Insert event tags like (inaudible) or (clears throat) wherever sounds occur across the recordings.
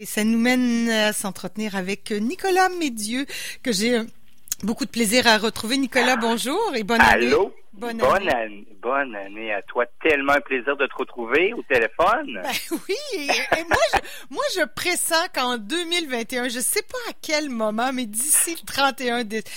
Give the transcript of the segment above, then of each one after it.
Et ça nous mène à s'entretenir avec Nicolas Médieux, que j'ai euh, beaucoup de plaisir à retrouver. Nicolas, bonjour et bonne année. Bonne, année. Bonne année à toi. Tellement un plaisir de te retrouver au téléphone. Ben oui, et, moi, je, moi, je pressens qu'en 2021, je sais pas à quel moment, mais d'ici le 31 décembre,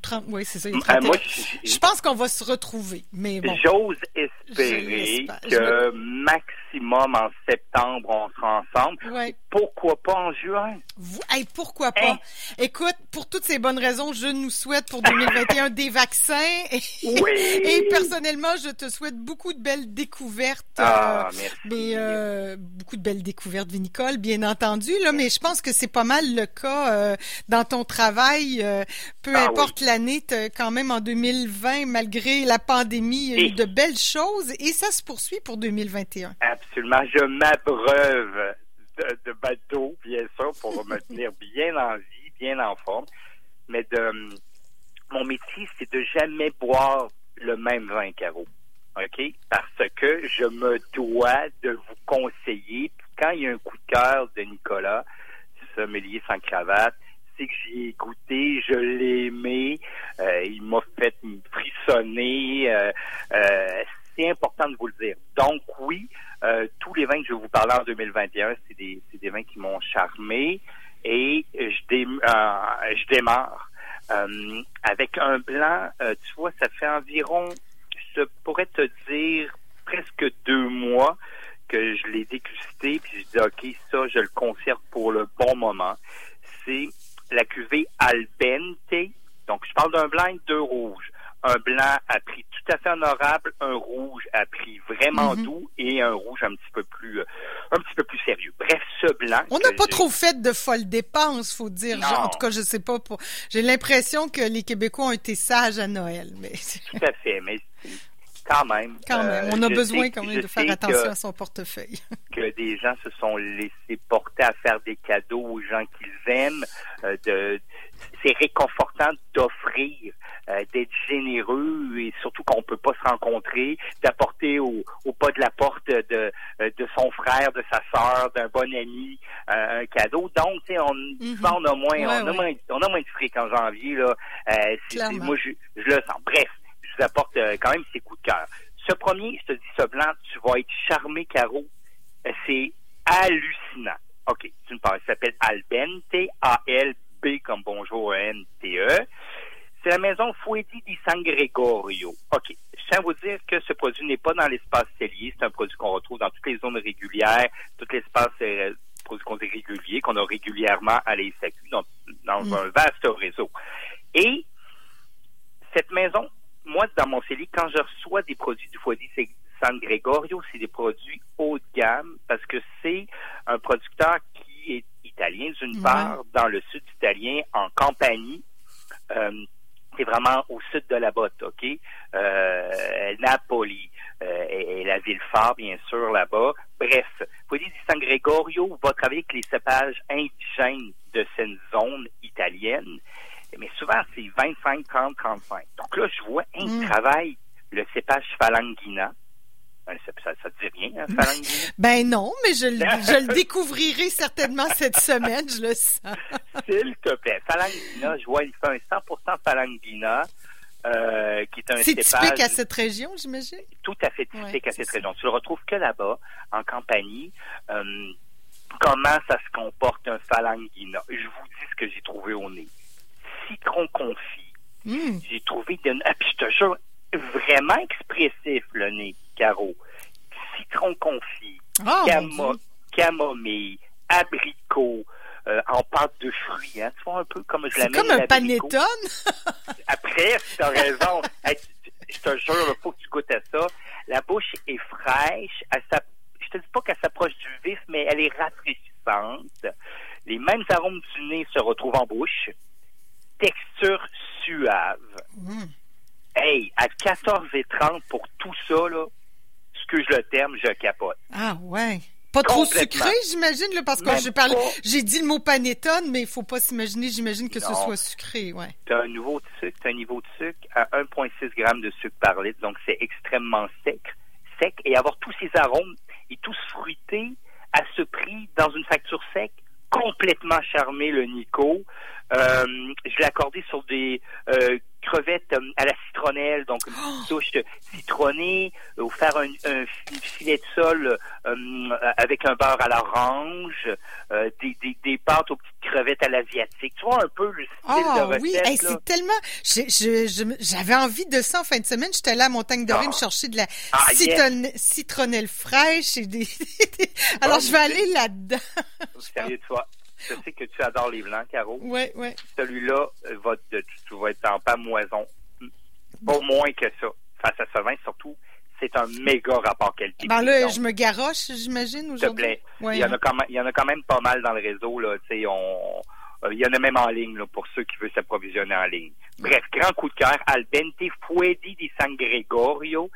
30, oui, c'est ça, le 31, moi, je, je, pense qu'on va se retrouver, mais bon. J'ose espérer que maximum en septembre, on sera ensemble. Ouais. Pourquoi pas en juin? Vous, hey, pourquoi pas? Hein? Écoute, pour toutes ces bonnes raisons, je nous souhaite pour 2021 des vaccins. Et, oui. Et personnellement, je te souhaite beaucoup de belles découvertes. Ah, euh, merci. Mais, euh, beaucoup de belles découvertes vinicoles, bien entendu. Là, mais je pense que c'est pas mal le cas euh, dans ton travail. Euh, peu ah, importe oui. l'année, quand même en 2020, malgré la pandémie, il y a eu de belles choses et ça se poursuit pour 2021. Absolument. Je m'abreuve de, de bateau, bien sûr, pour me (laughs) tenir bien en vie, bien en forme. Mais de mon métier, c'est de jamais boire le même vin, Caro. OK? Parce que je me dois de vous conseiller. Quand il y a un coup de cœur de Nicolas, sommelier sans cravate, c'est que j'y ai goûté, je l'ai aimé, euh, il m'a fait frissonner. Euh, euh, c'est important de vous le dire. Donc oui, euh, tous les vins que je vais vous parler en 2021, c'est des, des vins qui m'ont charmé et je, dé, euh, je démarre euh, avec un blanc. tu vois, ça fait environ, je pourrais te dire, presque deux mois que je l'ai dégusté, puis je dis ok, ça, je le conserve pour le bon moment. C'est la cuvée Albente. Donc, je parle d'un blanc et deux rouges un blanc à prix tout à fait honorable, un rouge à prix vraiment mm -hmm. doux et un rouge un petit peu plus un petit peu plus sérieux. On n'a pas trop fait de folles dépenses, faut dire. En tout cas, je sais pas. Pour... J'ai l'impression que les Québécois ont été sages à Noël, mais. (laughs) Tout à fait, mais quand même. Quand même, on a besoin sais, quand même de faire attention à son portefeuille. (laughs) que des gens se sont laissés porter à faire des cadeaux aux gens qu'ils aiment. Euh, de, c'est réconfortant d'offrir, euh, d'être généreux et surtout qu'on peut pas se rencontrer, d'apporter au, au, pas de la porte de, de son frère, de sa sœur, d'un bon ami euh, un cadeau. Donc, tu sais, on, mm -hmm. on a moins, ouais, on, ouais. a moins, on a moins de fric en janvier là. Euh, moi, je, je le sens. Bref vous apporte euh, quand même ses coups de cœur. Ce premier, je te dis, ce blanc, tu vas être charmé, Caro. Euh, c'est hallucinant. OK, d'une part, il s'appelle Albente, A-L-B comme bonjour, N-T-E. C'est la maison Fuedi di San Gregorio. OK, je tiens à vous dire que ce produit n'est pas dans l'espace cellier. C'est un produit qu'on retrouve dans toutes les zones régulières, tout l'espace euh, produits qu'on dit réguliers, qu'on a régulièrement à la SAQ, dans, dans mm. un vaste réseau. Et cette maison moi, dans mon CELI, quand je reçois des produits du Foyer San Gregorio, c'est des produits haut de gamme parce que c'est un producteur qui est italien d'une ouais. part, dans le sud italien, en Campanie. Euh, c'est vraiment au sud de la botte, OK? Euh, Napoli euh, et, et, la ville phare, bien sûr, là-bas. Bref, Foyer di San Gregorio va travailler avec les cépages indigènes de cette zone italienne mais souvent c'est 25, 30, 35. Donc là, je vois un mm. travail, le cépage Falanguina. Ça, ça, ça te dit rien, hein, Falanguina? (laughs) Ben non, mais je, je le découvrirai certainement cette semaine, je le sens. S'il te plaît, Falanguina, je vois, il fait un 100% Falanguina. Euh, qui est un C'est typique à cette région, j'imagine? Tout à fait typique ouais, à cette ça. région. Tu le retrouves que là-bas, en Campanie. Euh, comment ça se comporte un Falanguina? Je vous dis ce que j'ai trouvé au nez citron confit. Mm. J'ai trouvé, de... ah, puis je te jure, vraiment expressif, le nez, Caro. Citron confit, oh, camo camomille, abricot, euh, en pâte de fruits. Hein. Tu vois un peu comme je l'amène. C'est comme un panettone? (laughs) Après, tu as raison. je te jure, il faut que tu goûtes à ça. La bouche est fraîche. Elle je te dis pas qu'elle s'approche du vif, mais elle est rafraîchissante. Les mêmes arômes du nez se retrouvent en bouche texture suave. Mm. Hey, à 14h30 pour tout ça, là, ce que je le terme, je capote. Ah ouais. Pas trop sucré, j'imagine, là, parce que j'ai parlé, j'ai dit le mot panettone, mais il faut pas s'imaginer, j'imagine que non. ce soit sucré, ouais. Tu as un niveau de sucre, as un niveau de sucre à 1,6 g de sucre par litre, donc c'est extrêmement sec, sec, et avoir tous ces arômes et tous fruités à ce prix dans une facture sec, complètement charmé le Nico. Euh, je l'ai accordé sur des euh, crevettes euh, à la citronnelle, donc une petite oh! touche citronnée, ou faire un, filet de sol avec un beurre à l'orange, des, des, des, pâtes aux petites crevettes à l'asiatique. Tu vois un peu le style de recette. oui, c'est tellement... J'avais envie de ça en fin de semaine. J'étais là à Montagne Dorée ah. me chercher de la ah, citronnelle fraîche et des... (laughs) Alors, je vais aller là-dedans. (laughs) Sérieux, toi? Je sais que tu adores les blancs, Caro. Oui, oui. Celui-là, euh, va, tu, vas être en pamoison. Pas moins que ça. Face à ce vin, surtout, c'est un méga rapport qualité. Ben là, je me garoche, j'imagine, aujourd'hui. S'il te plaît. il, y en a quand même, il y en a quand même pas mal dans le réseau. Là. on, euh, il y en a même en ligne là, pour ceux qui veulent s'approvisionner en ligne. Bref, grand coup de cœur. Albente Fuedi di San Gregorio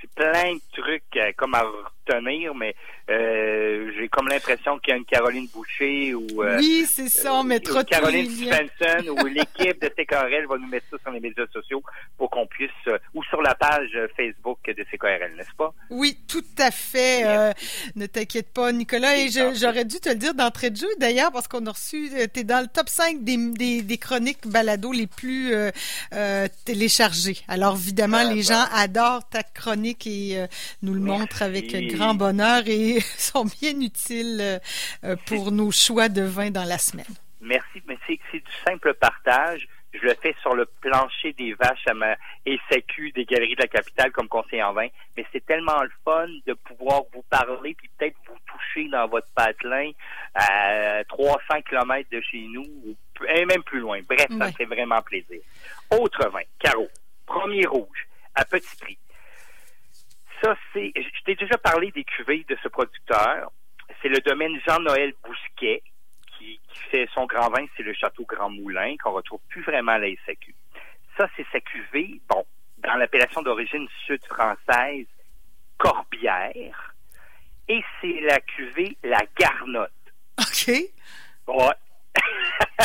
C'est plein de trucs euh, comme à retenir, mais euh, j'ai comme l'impression qu'il y a une Caroline Boucher ou euh, oui, c'est ça, on mettra Caroline Svensson ou (laughs) l'équipe de TKRL va nous mettre ça sur les médias sociaux pour qu'on puisse ou sur la page Facebook de TKRL, n'est-ce pas? Oui, tout à fait. ne t'inquiète pas, Nicolas. Et j'aurais dû te le dire d'entrée de jeu d'ailleurs parce qu'on a reçu. tu es dans le top 5 des, des, chroniques balado les plus téléchargées. Alors évidemment, ah, les gens adorent ta chronique et nous le montrent avec grand bonheur et (laughs) sont bien utiles euh, pour nos choix de vin dans la semaine. Merci, mais c'est du simple partage. Je le fais sur le plancher des vaches à ma SAQ des Galeries de la Capitale comme conseiller en vin, mais c'est tellement le fun de pouvoir vous parler puis peut-être vous toucher dans votre patelin à 300 km de chez nous et même plus loin. Bref, ça fait vraiment plaisir. Autre vin, Caro, premier rouge, à petit prix ça, c'est. Je t'ai déjà parlé des cuvées de ce producteur. C'est le domaine Jean-Noël Bousquet qui, fait son grand vin, c'est le Château Grand Moulin, qu'on retrouve plus vraiment à la SAQ. Ça, c'est sa cuvée, bon, dans l'appellation d'origine sud-française, Corbière. Et c'est la cuvée La Garnotte. (laughs) OK. Ouais.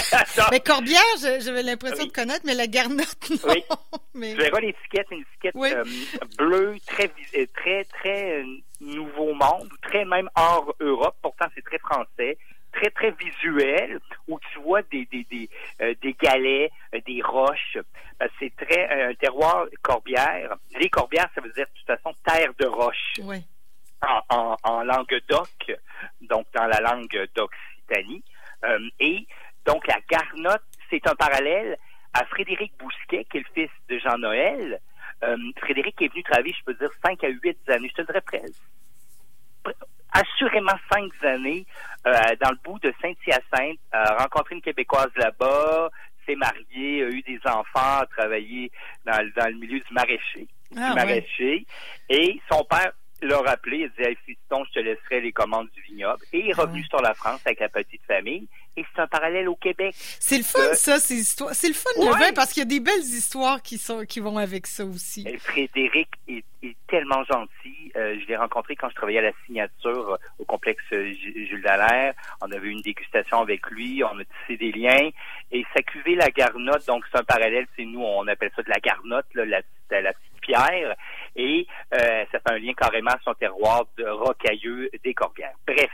(laughs) mais Corbière, j'avais l'impression de connaître, mais la garnotte, (laughs) non. Oui. Mais... Tu verras l'étiquette, une étiquette euh, bleue, très, euh, très, très euh, nouveau monde, très même hors Europe. Pourtant, c'est très français très très visuel où tu vois des des des, des galets, des roches. c'est très un terroir corbière. Les corbières, ça veut dire de toute façon terre de roche. Oui. En, en, en langue d'oc, donc dans la langue d'Occitanie. Et donc, la garnotte, c'est un parallèle à Frédéric Bousquet, qui est le fils de Jean-Noël. Euh, Frédéric est venu travailler, je peux dire, 5 à 8 années, je te dirais presque. Assurément 5 années euh, dans le bout de Saint-Hyacinthe, a rencontré une Québécoise là-bas, s'est marié, a eu des enfants, a travaillé dans, le milieu du maraîcher. Ah, du maraîcher. Et son père l'a rappelé, il dit hey, fiston, je te laisserai les commandes du vignoble. Et il est revenu sur la France avec la petite famille et c'est un parallèle au Québec. C'est le fun, euh, ça, ces histoires. C'est le fun, le vin, parce qu'il y a des belles histoires qui sont qui vont avec ça aussi. Frédéric est, tellement gentil. Euh, je l'ai rencontré quand je travaillais à la signature euh, au complexe Jules Dallaire. On avait eu une dégustation avec lui, on a tissé des liens. Et sa cuvée, la garnotte, donc c'est un parallèle, c'est nous, on appelle ça de la garnotte, là, la, la petite pierre et euh, ça fait un lien carrément à son terroir de rocailleux des Corbières. Bref,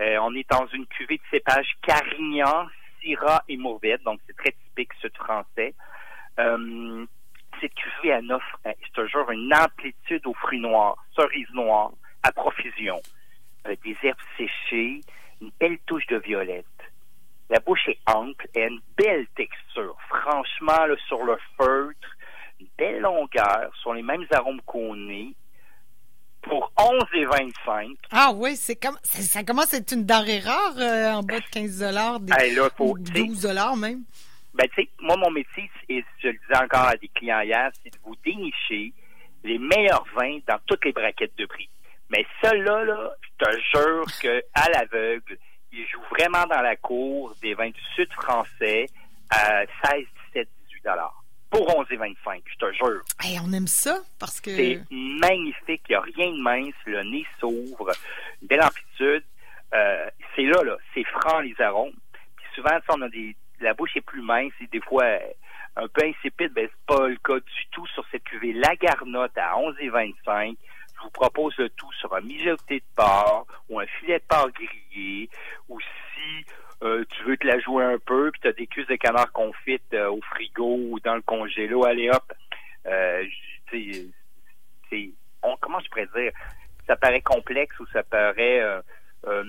euh, on est dans une cuvée de cépage Carignan, Syrah et Mourvèdre, donc c'est très typique sud français. Euh, cette cuvée elle offre, c'est toujours une amplitude aux fruits noirs, cerises noires, à profusion, des herbes séchées, une belle touche de violette. La bouche est ample et une belle texture. Franchement, là, sur le feutre, belle longueur, sur les mêmes arômes qu'on est, pour 11,25. Ah oui, c'est comme ça commence à être une denrée rare euh, en bas de 15 dollars, 12 dollars même. Ben tu sais, moi mon métier, et je le disais encore à des clients hier, c'est de vous dénicher les meilleurs vins dans toutes les braquettes de prix. Mais ceux-là, là, je te jure que à l'aveugle, ils jouent vraiment dans la cour des vins du sud français à 16, 17, 18 dollars pour 11,25, je te jure. on aime ça parce que. C'est magnifique, il n'y a rien de mince, le nez s'ouvre, une belle amplitude. Euh, c'est là, là, c'est franc les arômes. Puis souvent, on a des. La bouche est plus mince et des fois un peu insipide, ben c'est pas le cas du tout sur cette cuvée. La garnotte à 11,25. Je vous propose le tout sur un mijoté de porc ou un filet de porc grillé ou tu veux te la jouer un peu, puis tu as des cuisses de canard confites euh, au frigo ou dans le congélo, allez hop. Euh, c'est, on, comment je pourrais dire? Ça paraît complexe ou ça paraît euh, euh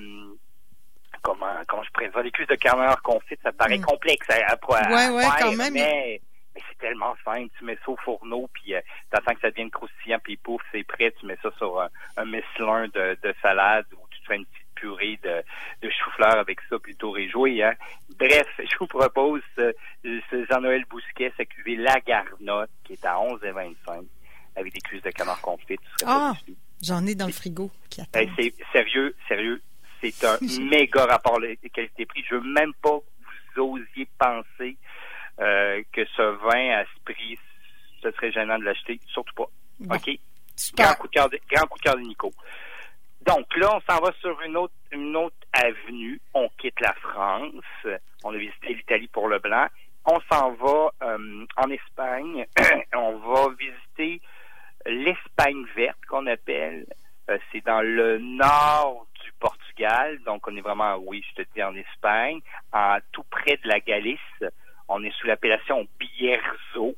comment comment je pourrais dire? Les cuisses de canard confites, ça paraît mm. complexe à, à, ouais, ouais, quand même. Mais, mais c'est tellement simple. Tu mets ça au fourneau, puis euh, t'attends que ça devienne croustillant, puis pouf, c'est prêt. Tu mets ça sur un, un de, de salade ou tu te fais une petite purée de, de chou-fleur avec ça, plutôt réjoui. Hein? Bref, (laughs) je vous propose euh, ce Jean-Noël Bousquet, sa cuvée La Garnotte, qui est à 11,25 avec des cuisses de canard confit. Ah, j'en ai dans le frigo qui attend. c'est sérieux, sérieux, c'est un (laughs) méga rapport qualité-prix. Je veux même pas que vous osiez penser euh, que ce vin à ce prix, ce serait gênant de l'acheter. Surtout pas. OK? Grand coup, de cœur de, grand coup de cœur de Nico. Donc là, on s'en va sur une autre, une autre avenue. On quitte la France. On a visité l'Italie pour le blanc. On s'en va euh, en Espagne. (clears throat) on va visiter l'Espagne verte qu'on appelle. Euh, c'est dans le nord du Portugal. Donc on est vraiment, oui, je te dis en Espagne, tout près de la Galice. On est sous l'appellation Bierzo.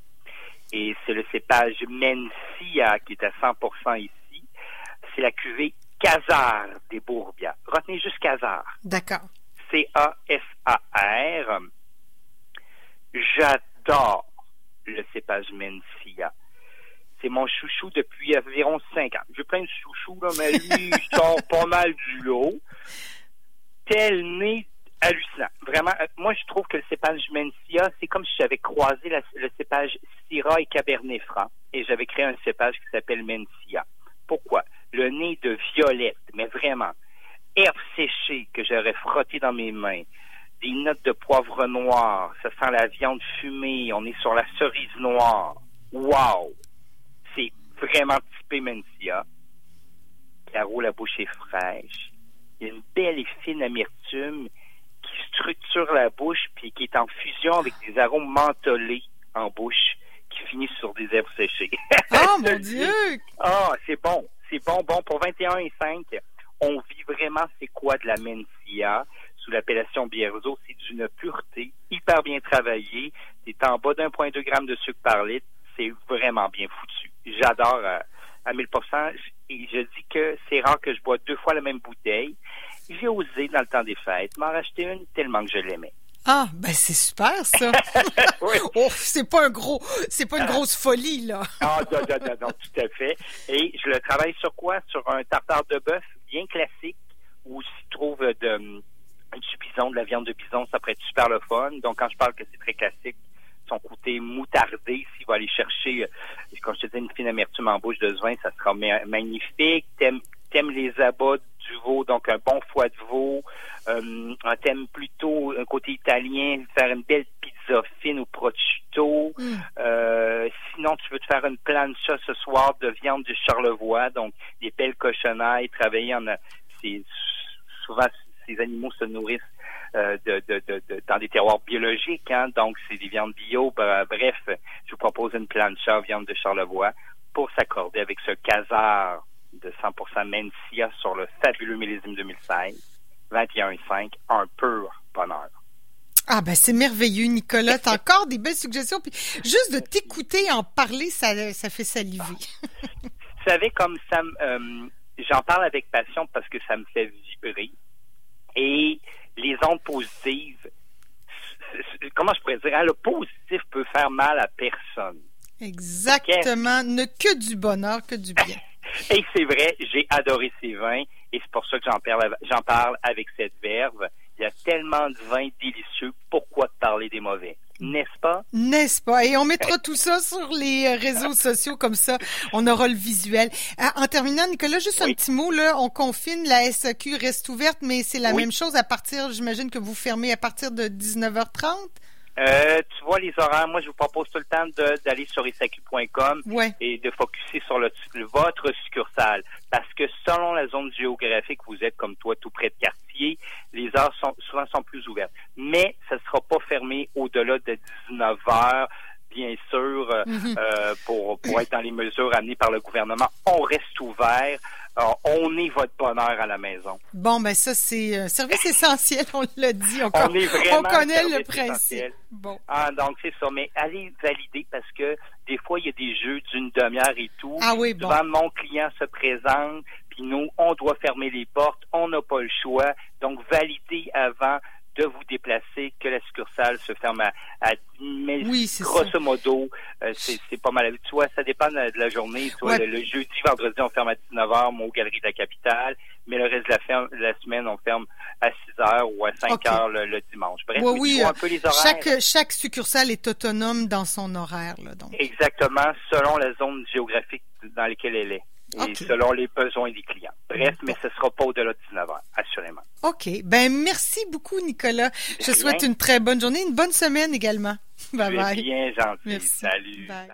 Et c'est le cépage Mencia qui est à 100% ici. C'est la cuvée Casar des Bourbias. Retenez juste Casar. D'accord. C-A-S-A-R. J'adore le cépage Mencia. C'est mon chouchou depuis environ cinq ans. J'ai plein de chouchous, là, mais lui, (laughs) il sort pas mal du lot. Tel nez hallucinant. Vraiment, euh, moi, je trouve que le cépage Mencia, c'est comme si j'avais croisé le cépage Syrah et Cabernet Franc et j'avais créé un cépage qui s'appelle Mencia. Pourquoi? Le nez de violette, mais vraiment. Herbe séchée que j'aurais frotté dans mes mains. Des notes de poivre noir. Ça sent la viande fumée. On est sur la cerise noire. Wow! C'est vraiment typé Mencia. Caro, la bouche est fraîche. Il y a une belle et fine amertume qui structure la bouche puis qui est en fusion avec des arômes mentholés en bouche qui finissent sur des herbes séchées. Oh (laughs) mon Dieu! Ah, c'est bon. C'est bon, bon. Pour 21 et 5, on vit vraiment c'est quoi de la Mencia sous l'appellation Bierzo. C'est d'une pureté, hyper bien travaillée. C'est en bas d'un point deux grammes de sucre par litre. C'est vraiment bien foutu. J'adore euh, à 1000% et je dis que c'est rare que je bois deux fois la même bouteille j'ai osé, dans le temps des fêtes, m'en racheter une tellement que je l'aimais. Ah, ben c'est super ça. (laughs) oh, (laughs) c'est pas un gros, c'est pas une grosse folie là. (laughs) ah, non, non, non, non, tout à fait. Et je le travaille sur quoi? Sur un tartare de bœuf bien classique où s'y trouve de, du bison, de la viande de bison, ça pourrait être super le fun. Donc quand je parle que c'est très classique, son côté moutardé, s'il va aller chercher, euh, comme je te dis, une fine amertume en bouche de ce vin, ça sera magnifique. T'aimes, t'aimes les abats du veau, donc un bon foie de veau, euh, un thème plutôt un côté italien, faire une belle pizza fine au prosciutto. Mm. Euh, sinon, tu veux te faire une plancha ce soir de viande du Charlevoix, donc des belles cochonnailles, travailler en... C'est, souvent, ces animaux se nourrissent euh, de, de, de, dans des terroirs biologiques, hein, donc c'est des viandes bio. bref, je vous propose une plancha viande de Charlevoix pour s'accorder avec ce casar de 100% Mencia sur le fabuleux millésime 2016. 21,5, un pur bonheur. Ah ben c'est merveilleux, Nicolas. T'as (laughs) encore des belles suggestions. Puis juste de t'écouter en parler, ça, ça fait saliver. Vous savez, comme ça, euh, j'en parle avec passion parce que ça me fait vibrer. Et les ondes positives, comment je pourrais dire, hein, le positif peut faire mal à personne. Exactement. Ne que du bonheur, que du bien. Et c'est vrai, j'ai adoré ces vins et c'est pour ça que j'en parle, j'en parle avec cette verve. Il y a tellement de vins délicieux, pourquoi parler des mauvais? N'est-ce pas? N'est-ce pas? Et on mettra tout ça sur les euh, réseaux sociaux, comme ça, on aura le visuel. Euh, en terminant, Nicolas, juste un petit mot, là, on confine, la SAQ reste ouverte, mais c'est la même chose à partir, j'imagine que vous fermez à partir de 19h30? Euh, tu vois les horaires, moi je vous propose tout le temps d'aller sur isaq.com et de focuser sur le, votre succursale. Parce que selon la zone géographique, vous êtes comme toi tout près de quartier, les heures sont souvent sont plus ouvertes. Mais ça ne sera pas fermé au-delà de 19 heures bien sûr, euh, mhm. euh, pour, pour être dans les mesures amenées par le gouvernement. On reste ouvert. On est votre bonheur à la maison. Bon, ben ça, c'est un service (laughs) essentiel, on l'a dit. On, connaît le principe. Bon. Ah, donc, c'est ça. Mais allez valider parce que des fois, il y a des jeux d'une demi-heure et tout. Ah oui, bon. Souvent, mon client se présente, puis nous, on doit fermer les portes. On n'a pas le choix. Donc, valider avant de vous déplacer, que la succursale se ferme à, à mais grosso modo, euh, c'est pas mal. Tu vois, ça dépend de la, journée. Vois, le, jeudi, vendredi, on ferme à 19h, moi, aux Galeries de la Capitale, mais le reste de la, la semaine, on ferme à 6h ou à 5h le, dimanche. Bref, oui, un peu les horaires. Chaque, chaque succursale est autonome dans son horaire. Là, donc. Exactement, selon la zone géographique dans laquelle elle est et selon les besoins des clients. Bref, mais ce ne sera pas au-delà de 19 heures, assurément. OK. Ben merci beaucoup, Nicolas. Je te souhaite une très bonne journée, une bonne semaine également. (laughs) Bye bye. bien gentil. Merci. Salut. Bye.